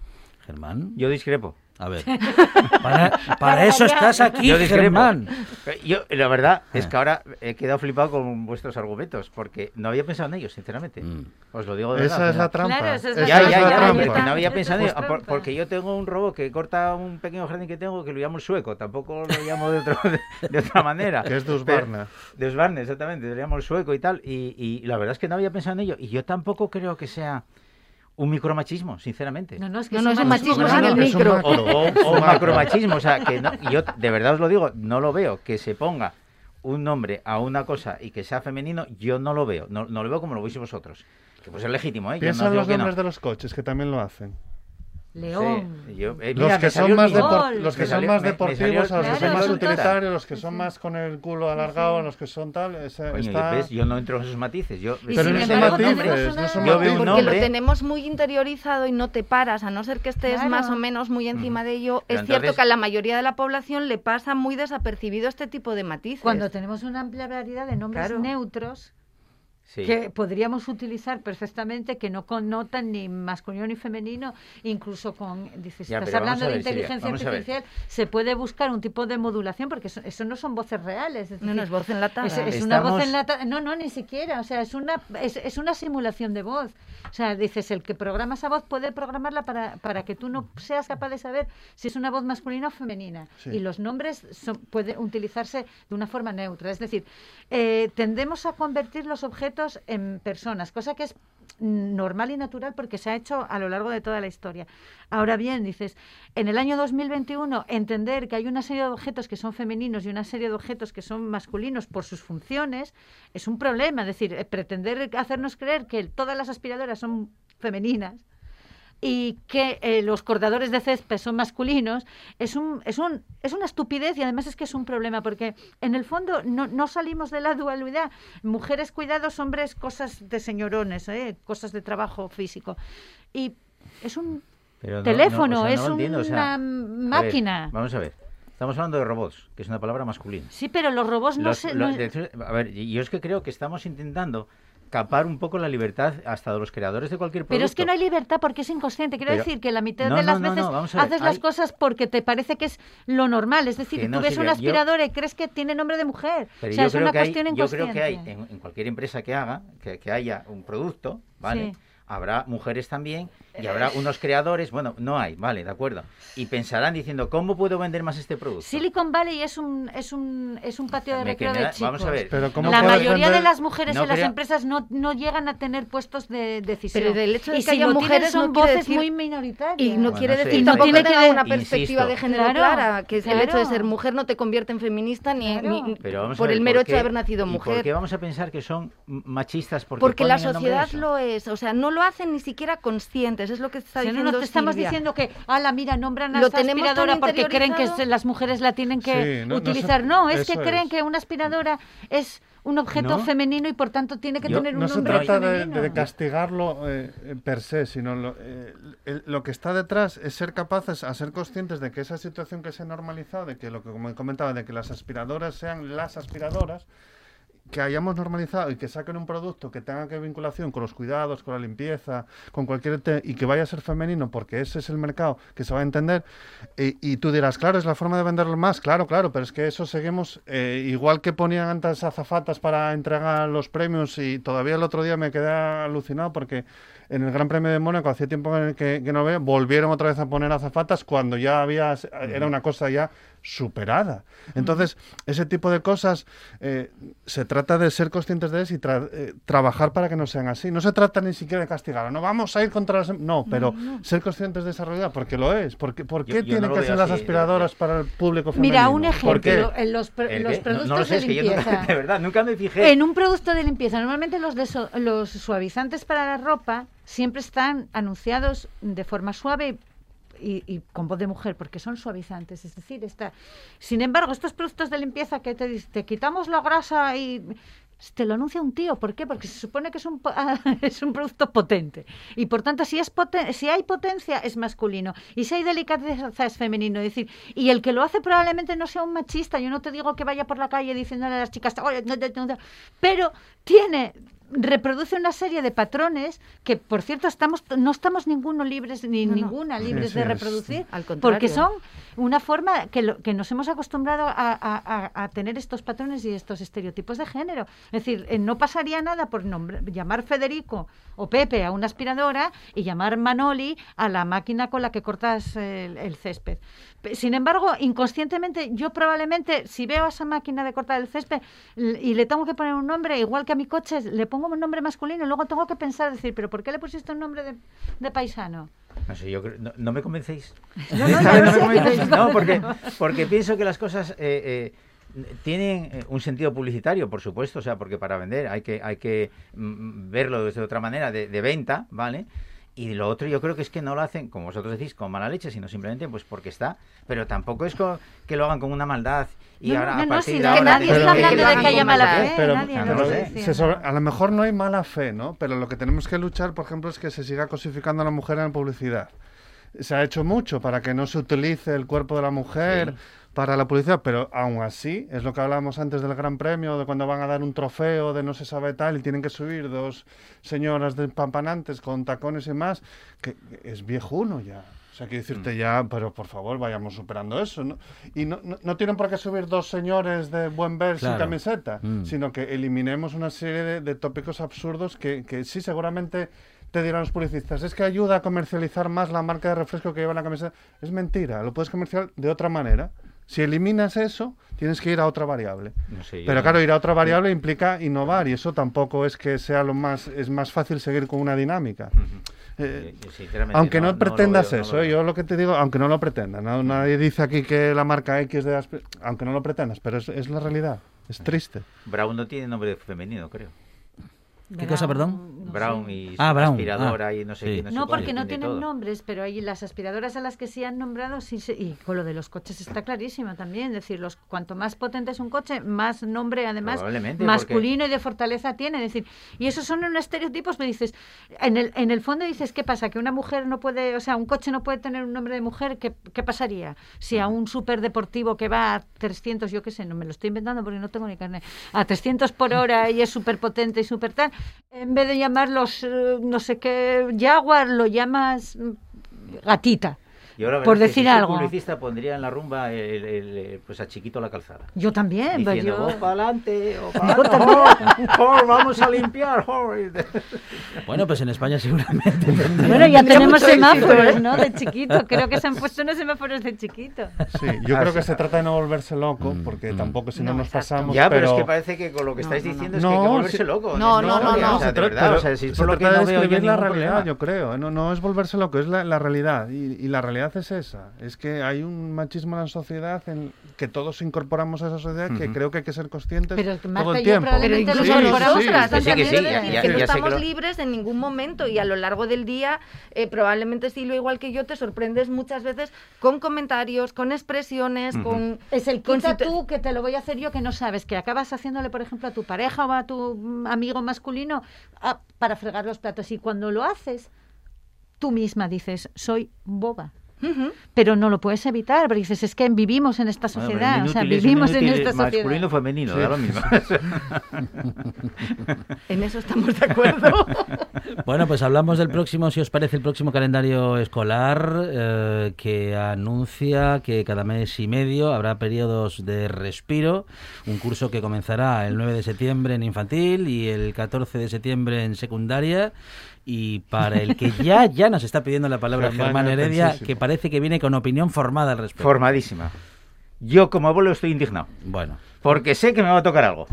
Germán. Yo discrepo. A ver. Para, para eso estás aquí, Yo discrepo. Germán. Eh, Yo, la verdad es Ah. que ahora he quedado flipado con vuestros argumentos, porque no había pensado en ellos, sinceramente. Mm. Os lo digo de verdad. Esa es ¿eh? la trampa. Claro, esa es la Ya, es ya, ya, trampa. porque no había pensado en ello. Por- trampa. Porque yo tengo un robot que corta un pequeño jardín que tengo que lo llamo el sueco, tampoco lo llamo de, otro- de, de otra manera. Que es de Husqvarna. De Husqvarna, exactamente, lo llamo el sueco y tal. Y, y la verdad es que no había pensado en ello. Y yo tampoco creo que sea un micromachismo, sinceramente. No, no, es que No, no, es un machismo No, sin no, el es un micro. macro. o, o- Es o un macro. macromachismo, o sea, que no, yo de verdad os lo digo, no lo veo, que se ponga un nombre a una cosa y que sea femenino, yo no lo veo, no, no lo veo como lo veis vosotros. Que pues es legítimo, ¿eh? Yo Piensa no en los nombres de los coches, que también lo hacen. León. Sí, yo- eh, Los mira, que me son más, Gol. los que son salió- más me- me deportivos, salió a los que son más utilitarios, los que son más con el culo alargado, los que son tal. ese- Coño, está- ¿ves? Yo no entro en esos matices. Yo, Pero sin no son embargo, matices, tenemos no son matices. Porque nombre. lo tenemos muy interiorizado y no te paras, a no ser que estés Claro. más o menos muy encima de ello. Pero es cierto entonces- que a la mayoría de la población le pasa muy desapercibido este tipo de matices. Cuando tenemos una amplia variedad de nombres Claro. neutros sí. que podríamos utilizar perfectamente, que no connotan ni masculino ni femenino, incluso con, dices, Ya, estás hablando a de Silvia, inteligencia artificial, se puede buscar un tipo de modulación, porque eso, eso no son voces reales. es no, no es voz enlatada. Es, es una voz enlatada. No, no, ni siquiera. O sea, es una, es, es una simulación de voz. O sea, dices, el que programa esa voz puede programarla para, para que tú no seas capaz de saber si es una voz masculina o femenina. Sí. Y los nombres son, pueden utilizarse de una forma neutra. Es decir, eh, tendemos a convertir los objetos en personas, cosa que es normal y natural porque se ha hecho a lo largo de toda la historia. Ahora bien, dices, en el año 2021 entender que hay una serie de objetos que son femeninos y una serie de objetos que son masculinos por sus funciones es un problema. Es decir, eh, pretender hacernos creer que todas las aspiradoras son femeninas y que eh, los cortadores de césped son masculinos, es, un, es, un, es una estupidez y además es que es un problema, porque en el fondo no, no salimos de la dualidad. Mujeres cuidados, hombres cosas de señorones, ¿eh? cosas de trabajo físico. Y es un Pero no- teléfono, no, o sea, es o sea, una a ver, máquina. vamos a ver. Estamos hablando de robots, que es una palabra masculina. Sí, pero los robots no Los- se... los- no- de- a ver, yo es que creo que estamos intentando capar un poco la libertad hasta de los creadores de cualquier producto. Pero es que no hay libertad porque es inconsciente. Quiero Pero- decir que la mitad No, de las no, no, veces haces las hay- cosas porque te parece que es lo normal. Es decir, Que tú ves Silvia, una yo- y crees que tiene nombre de mujer. Pero o sea, yo, es creo una que hay, cuestión yo creo que hay en, en cualquier empresa que haga, que, que haya un producto, ¿vale? Sí. Habrá mujeres también y habrá unos creadores, bueno, no hay, vale, de acuerdo. Y pensarán diciendo, ¿cómo puedo vender más este producto? Silicon Valley es un, es un, es un patio de recreo de chicos. vamos a ver. Pero ¿cómo La mayoría vender- de las mujeres No en las empresas no, no llegan a tener puestos de decisión. Pero el hecho de y que si haya mujeres son no voces decir- muy minoritarias. Y no Bueno, quiere sí. decir Y no tampoco tiene que una perspectiva Insisto. de género Claro, clara, que el hecho de ser mujer no te convierte en feminista ni, Claro. ni- Pero vamos a por ver, el mero ¿por hecho de haber nacido ¿y mujer. ¿Por qué vamos a pensar que son machistas? Porque, Porque la sociedad lo es, o sea, no lo hacen ni siquiera conscientes, es lo que está Si no, diciendo no te estamos Silvia. diciendo que, ala, mira, nombran a Lo esta aspiradora porque creen que las mujeres la tienen que Sí, no- no se- utilizar. No, es que creen es. que una aspiradora es un objeto No. femenino y por tanto tiene que Yo- tener un no se nombre trata de, de castigarlo eh, eh, per se, sino lo, eh, el- lo que está detrás es ser capaces a ser conscientes de que esa situación que se ha normalizado, de que lo que como comentaba, de que las aspiradoras sean las aspiradoras, que hayamos normalizado y que saquen un producto que tenga que vinculación con los cuidados, con la limpieza, con cualquier y que vaya a ser femenino porque ese es el mercado que se va a entender y, y tú dirás, claro, es la forma de venderlo más, claro, claro, pero es que eso seguimos eh, igual que ponían antes azafatas para entregar los premios y todavía el otro día me quedé alucinado porque en el Gran Premio de Mónaco hacía tiempo que, que no veo, volvieron otra vez a poner azafatas cuando ya había era una cosa ya superada. Entonces, ese tipo de cosas eh, se trata de ser conscientes de eso y tra- eh, trabajar para que no sean así. No se trata ni siquiera de castigar, no vamos a ir contra las... No, pero no. ser conscientes de esa realidad, porque lo es. Porque, ¿Por qué yo tienen no que ser las aspiradoras para el público femenino? Mira, un ¿Por qué? ejemplo, en los, ¿El los productos no lo sé, de es que yo nunca- limpieza. de verdad, nunca me fijé. En un producto de limpieza, normalmente los, los suavizantes para la ropa siempre están anunciados de forma suave y, con voz de mujer, porque son suavizantes. Es decir, está. Sin embargo, estos productos de limpieza que te, te quitamos la grasa y te lo anuncia un tío. ¿Por qué? Porque se supone que es un, es un producto potente. Y por tanto, si, es poten- si hay potencia, es masculino. Y si hay delicadeza, es femenino. Es decir, y el que lo hace probablemente no sea un machista. Yo no te digo que vaya por la calle diciéndole a las chicas, pero tiene reproduce una serie de patrones que por cierto estamos no estamos ninguno libres ni No, no. ninguna libres Sí, de es- reproducir Al contrario. porque son una forma que, lo- que nos hemos acostumbrado a, a- a- a tener estos patrones y estos estereotipos de género. Es decir, eh, no pasaría nada por nombre- llamar Federico o Pepe a una aspiradora y llamar Manoli a la máquina con la que cortas el, el césped. Sin embargo, inconscientemente, yo probablemente, si veo a esa máquina de cortar el césped y le tengo que poner un nombre, igual que a mi coche, le pongo un nombre masculino y luego tengo que pensar, decir, pero ¿por qué le pusiste un nombre de, de paisano? No sé, yo creo- no, no me convencéis. No, me convencéis. No, porque, porque pienso que las cosas eh, eh, tienen eh, un sentido publicitario, por supuesto, o sea, porque para vender hay que, hay que mm, verlo desde otra manera, de, de venta, ¿vale? Y lo otro yo creo que es que no lo hacen, como vosotros decís, con mala leche, sino simplemente pues porque está. Pero tampoco es que lo hagan con una maldad y No, no, ahora no, a no, partir de ahora... nadie está hablando de que haya mala fe, Pero, nadie no pero lo se sé. sobre- a lo mejor no hay mala fe, ¿no? Pero lo que tenemos que luchar, por ejemplo, es que se siga cosificando a la mujer en la publicidad. Se ha hecho mucho para que no se utilice el cuerpo de la mujer para la publicidad, pero aún así, es lo que hablábamos antes del Gran Premio, de cuando van a dar un trofeo de no se sabe tal y tienen que subir dos señoras despampanantes con tacones y más, que es viejuno ya. O sea, quiero decirte ya, pero por favor, vayamos superando eso. ¿no? Y no, no, no tienen por qué subir dos señores de buen ver sin Claro. camiseta, Mm. sino que eliminemos una serie de, de tópicos absurdos que, que sí, seguramente te dirán los publicistas. Es que ayuda a comercializar más la marca de refresco que lleva la camiseta. Es mentira, lo puedes comercializar de otra manera. Si eliminas eso, tienes que ir a otra variable. No sé, yo Pero claro, ir a otra variable implica innovar y eso tampoco es que sea lo más es más fácil seguir con una dinámica. Eh, yo sinceramente aunque no, no- no lo pretendas no eso, lo ¿eh? yo lo que te digo, aunque no lo pretendas, no- nadie dice aquí que la marca X de asp- aunque no lo pretendas, pero es, es la realidad, es triste. Brown no tiene nombre femenino, creo. ¿Qué cosa, perdón? No Brown y Ah, Brown. aspiradora Ah, y no sé sí. qué, no porque no tiene tienen todo. nombres, pero ahí las aspiradoras a las que sí han nombrado, sí se- y con lo de los coches está clarísimo también. Es decir, los, cuanto más potente es un coche, más nombre además masculino y de fortaleza tiene. Es decir, y esos son unos estereotipos, me dices, en el, en el fondo dices, ¿qué pasa? Que una mujer no puede, o sea, un coche no puede tener un nombre de mujer, ¿qué, qué pasaría? Si a un superdeportivo que va a 300, yo qué sé, no me lo estoy inventando porque no tengo ni carne, a 300 por hora y es súper potente y súper tal, en vez de llamarlos eh, no sé qué Jaguar, lo llamas mm, gatita. Yo la por es que decir si algo. publicista pondría en la rumba el, el- el- pues a Chiquito la calzada. Yo también, pues Diciendo, yo... vos para adelante, o Yo para también. vamos a limpiar. jor". Bueno, pues en España seguramente. Bueno, ya tenemos semáforos, ¿eh? ¿no? De chiquito. Creo que se han puesto unos semáforos de chiquito. Sí, yo Ah, creo sí. que se trata de no volverse loco, porque tampoco si no, No, nos exacto. pasamos. Ya, pero, pero es que parece que con lo que estáis no, no. diciendo es que hay que No, volverse sí. loco. No, no, no, no. Se de trata, si no de veo yo describir la realidad, yo creo. ¿eh? No, no es volverse loco, es la, realidad. Y la realidad realidad es esa. Es que hay un machismo en la sociedad en que todos incorporamos a esa sociedad que creo que hay que ser conscientes Pero que todo Marta el y yo tiempo. probablemente Pero incorporamos que sí, ya- ya- que ya que estamos lo- libres en ningún momento y a lo largo del día eh, probablemente Silvia igual que yo te sorprendes muchas veces con comentarios, con expresiones, Ujú. con Es el con quita tú que te lo voy a hacer yo que no sabes, que acabas haciéndole, por ejemplo, a tu pareja o a tu mm, amigo masculino ah, para fregar los platos. Y cuando lo haces, tú misma dices, soy boba. Pero no lo puedes evitar, porque dices, es que vivimos en esta Bueno, sociedad, o sea, vivimos en esta masculino sociedad. o femenino, Sí. da lo mismo. En eso estamos de acuerdo. Bueno, pues hablamos del próximo, si os parece, el próximo calendario escolar eh, que anuncia que cada mes y medio habrá periodos de respiro, un curso que comenzará el 9 de septiembre en infantil y el 14 de septiembre en secundaria. Y para el que ya, ya nos está pidiendo la palabra Germán Germán Heredia, que parece que viene con opinión formada al respecto. Formadísima. Yo como abuelo estoy indignado. Bueno, Porque sé que me va a tocar algo.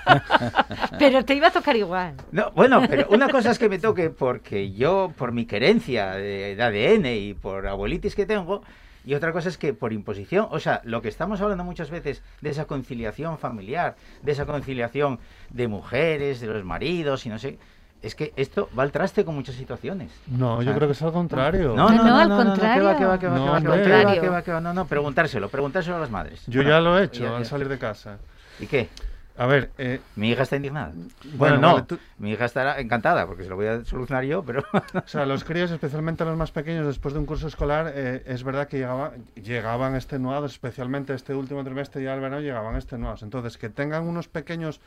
Pero te iba a tocar igual. No, bueno, pero una cosa es que me toque porque yo, por mi querencia de, de ADN y por abuelitis que tengo, y otra cosa es que por imposición, o sea, lo que estamos hablando muchas veces de esa conciliación familiar, de esa conciliación de mujeres, de los maridos y no sé, es que esto va al traste con muchas situaciones. No, O yo sea, creo que es al contrario. No, No, no, no, no, al no, contrario. que va, que va, que va, No, que va, que va, que va, que va, que va, no, no, preguntárselo, preguntárselo a las madres. Yo ya lo he hecho Ya, ya. al salir de casa. ¿Y qué? A ver, eh, Mi hija está indignada. Bueno, Bueno, no, vale, tú- mi hija estará encantada porque se lo voy a solucionar yo, pero... o sea, los críos, especialmente los más pequeños, después de un curso escolar, eh, es verdad que llegaba- llegaban extenuados, especialmente este último trimestre y al verano llegaban extenuados. Entonces, que tengan unos pequeños,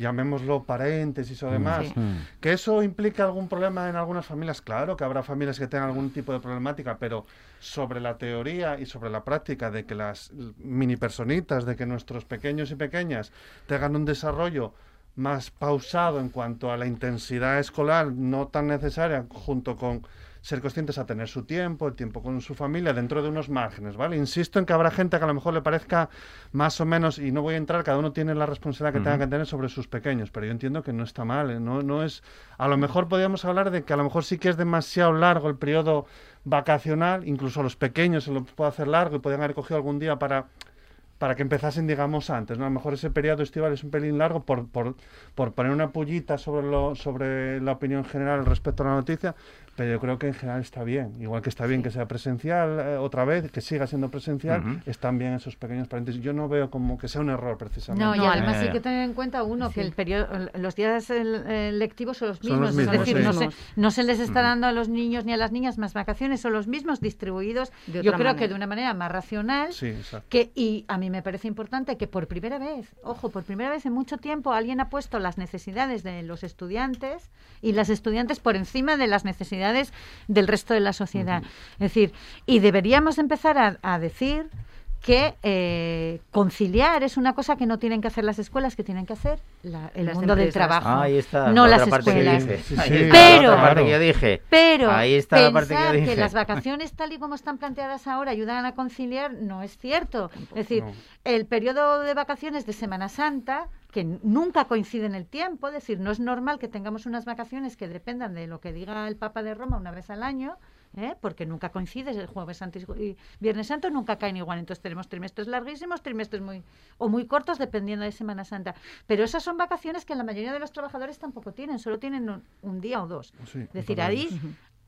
llamémoslo paréntesis o demás, Sí. que eso implica algún problema en algunas familias, claro que habrá familias que tengan algún tipo de problemática, pero sobre la teoría y sobre la práctica de que las mini personitas, de que nuestros pequeños y pequeñas tengan un desarrollo más pausado en cuanto a la intensidad escolar no tan necesaria, junto con ser conscientes a tener su tiempo, el tiempo con su familia, dentro de unos márgenes, ¿vale? Insisto en que habrá gente que a lo mejor le parezca más o menos, y no voy a entrar, cada uno tiene la responsabilidad que tenga que tener sobre sus pequeños, pero yo entiendo que no está mal, ¿eh? no, no es... A lo mejor podríamos hablar de que a lo mejor sí que es demasiado largo el periodo vacacional, incluso a los pequeños se lo puede hacer largo y podrían haber cogido algún día para para que empezasen, digamos, antes. ¿no? A lo mejor ese periodo estival es un pelín largo por, por, por poner una pullita sobre, lo, sobre la opinión general respecto a la noticia, pero yo creo que en general está bien. Igual que está bien que sea presencial eh, otra vez, que siga siendo presencial, Ujú. están bien esos pequeños paréntesis. Yo no veo como que sea un error precisamente. No, y No, además hay que tener en cuenta, uno, que el periodo, los días lectivos son los Son los mismos. es decir, sí. no, se, no se les está dando a los niños ni a las niñas más vacaciones, son los mismos distribuidos, De yo creo que de una manera más racional. Sí, exacto. Que, y a mí me parece importante que por primera vez, ojo, por primera vez en mucho tiempo alguien ha puesto las necesidades de los estudiantes y las estudiantes por encima de las necesidades del resto de la sociedad. Es decir, y deberíamos empezar a, a decir que eh, conciliar es una cosa que no tienen que hacer las escuelas, que tienen que hacer la- el Las mundo del trabajo. Ahí está, no la las que escuelas. dije. Sí, Ahí sí, está Pero- la otra parte que yo dije. Pero Ahí está la parte que yo pensar dije. las vacaciones tal y como están planteadas ahora ayudan a conciliar no es cierto. Es decir, no. el periodo de vacaciones de Semana Santa, que nunca coincide en el tiempo, es decir, no es normal que tengamos unas vacaciones que dependan de lo que diga el Papa de Roma una vez al año, ¿eh? porque nunca coincide, el Jueves Santo y Viernes Santo nunca caen igual, entonces tenemos trimestres larguísimos, trimestres muy o muy cortos dependiendo de Semana Santa. Pero esas son vacaciones que la mayoría de los trabajadores tampoco tienen, solo tienen un, un día o dos. Sí, Es decir, ahí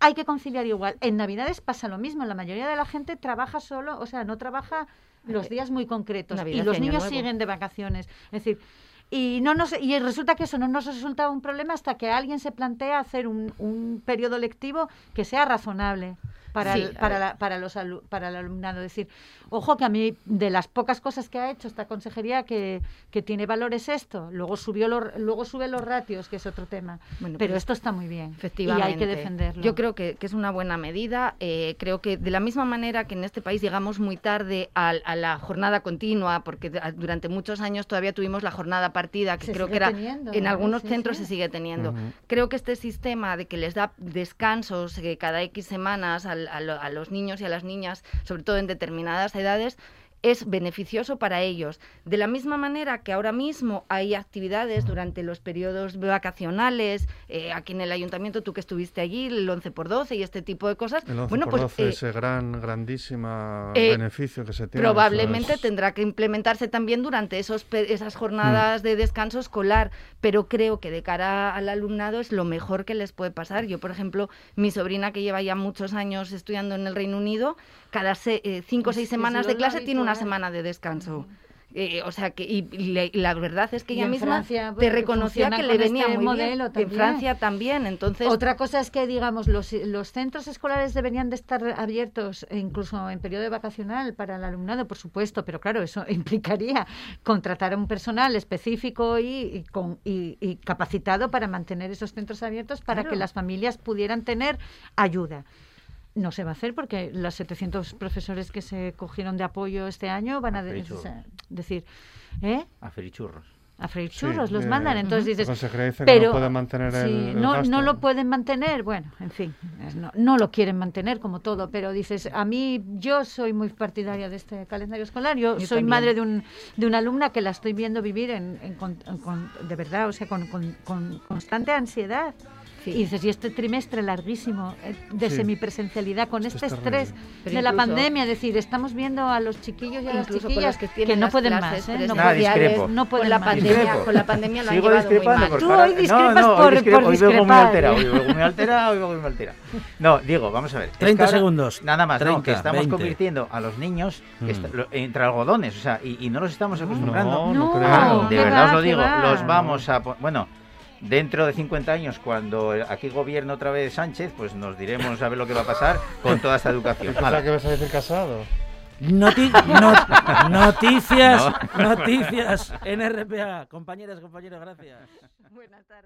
hay que conciliar igual. En Navidades pasa lo mismo. La mayoría de la gente trabaja solo, o sea, no trabaja los días muy concretos. Navidad y los niños Nuevo. siguen de vacaciones. Es decir, y no nos, y resulta que eso no nos resulta un problema hasta que alguien se plantea hacer un, un periodo lectivo que sea razonable para, Sí, el, para, la- para, los alu- para el alumnado. Es decir, ojo que a mí de las pocas cosas que ha hecho esta consejería que, que tiene valores esto, luego subió los, luego sube los ratios, que es otro tema. Bueno, Pero pues, esto está muy bien. Efectivamente. Y hay que defenderlo. Yo creo que, que es una buena medida. Eh, creo que de la misma manera que en este país llegamos muy tarde a, la jornada continua, porque durante muchos años todavía tuvimos la jornada partida, que Se creo sigue que era teniendo, en ¿no? algunos Sí, centros sí. se sigue teniendo. Creo que este sistema de que les da descansos eh, cada X semanas al- a, lo- a los niños y a las niñas, sobre todo en determinadas edades, es beneficioso para ellos. De la misma manera que ahora mismo hay actividades durante los periodos vacacionales, eh, aquí en el ayuntamiento, tú que estuviste allí, el 11 por 12 y este tipo de cosas. El 11 bueno, por pues 12, eh, ese gran, grandísima eh, beneficio que se tiene. Probablemente es- tendrá que implementarse también durante esos, esas jornadas de descanso escolar, pero creo que de cara al alumnado es lo mejor que les puede pasar. Yo, por ejemplo, mi sobrina que lleva ya muchos años estudiando en el Reino Unido, cada se- eh, cinco o Es seis semanas de clase tiene una habitual. semana de descanso. Eh, o sea que y, le- la verdad es que ella misma Francia, te reconocía que le venía este muy modelo bien. también. En Francia también, entonces Otra cosa es que, digamos, los, los centros escolares deberían de estar abiertos e incluso en periodo vacacional para el alumnado, por supuesto, pero claro, eso implicaría contratar a un personal específico y, y con, y, y capacitado para mantener esos centros abiertos para Claro. que las familias pudieran tener ayuda. No se va a hacer porque los 700 profesores que se cogieron de apoyo este año van a de- decir, ¿eh? A ferichurros. A freír Sí, churros los eh, mandan, entonces dices, que no pueden mantener el- sí, no, no lo pueden mantener, bueno, en fin, es- no, no lo quieren mantener como todo, pero dices, a mí yo soy muy partidaria de este calendario escolar, yo, Yo soy también. madre de, un, de una alumna que la estoy viendo vivir en, en con- con- de verdad, o sea, con, con- con constante ansiedad. Y dices, y este trimestre larguísimo eh, de Sí. semipresencialidad, con Esto este es estrés. Pero de la pandemia, es decir, estamos viendo a los chiquillos y a las chiquillas los que tienen no pueden clases más, ¿eh? no, Nada, no pueden con la más. pandemia, Discrepo. con la pandemia lo han Sigo llevado muy mal. Tú hoy discrepas no, no, por- hoy, discrepo, por hoy vengo muy discrepar. alterado, hoy vengo muy alterado, hoy vengo muy alterado. No, digo, vamos a ver. es que 30 ahora- segundos. Nada más, no, 30, que estamos 20. convirtiendo a los niños Mm. entre algodones, o sea, y, y no los estamos acostumbrando. no, no creo. De ¿qué verdad os lo digo, los vamos a... Bueno, dentro de 50 años, cuando aquí gobierne otra vez Sánchez, pues nos diremos a ver lo que va a pasar con toda esta educación. Hala. que vas a decir casado. Noti- no- noticias, No. noticias en RPA. Compañeras, compañeros, gracias. Buenas tardes.